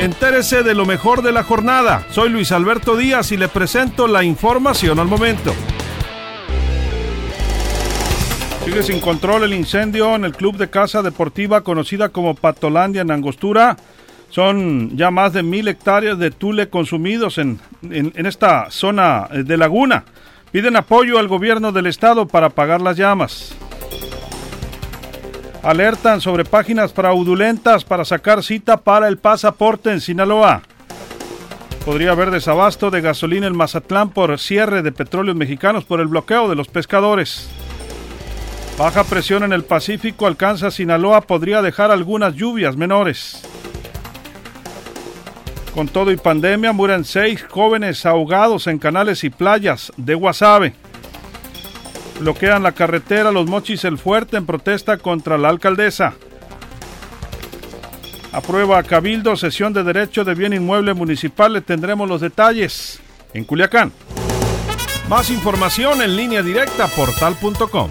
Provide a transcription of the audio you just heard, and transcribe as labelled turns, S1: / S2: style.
S1: Entérese de lo mejor de la jornada. Soy Luis Alberto Díaz y le presento la información al momento. Sigue sin control el incendio en el club de casa deportiva conocida como Patolandia en Angostura. Son ya más de mil hectáreas de tule consumidos en, en, esta zona de laguna. Piden apoyo al gobierno del estado para apagar las llamas. Alertan sobre páginas fraudulentas para sacar cita para el pasaporte en Sinaloa. Podría haber desabasto de gasolina en Mazatlán por cierre de petróleos mexicanos por el bloqueo de los pescadores. Baja presión en el Pacífico alcanza Sinaloa, podría dejar algunas lluvias menores. Con todo y pandemia, mueren seis jóvenes ahogados en canales y playas de Guasave. Bloquean la carretera Los Mochis El Fuerte en protesta contra la alcaldesa. Aprueba Cabildo sesión de derecho de bien inmueble municipal. Le tendremos los detalles en Culiacán. Más información en línea directa portal.com.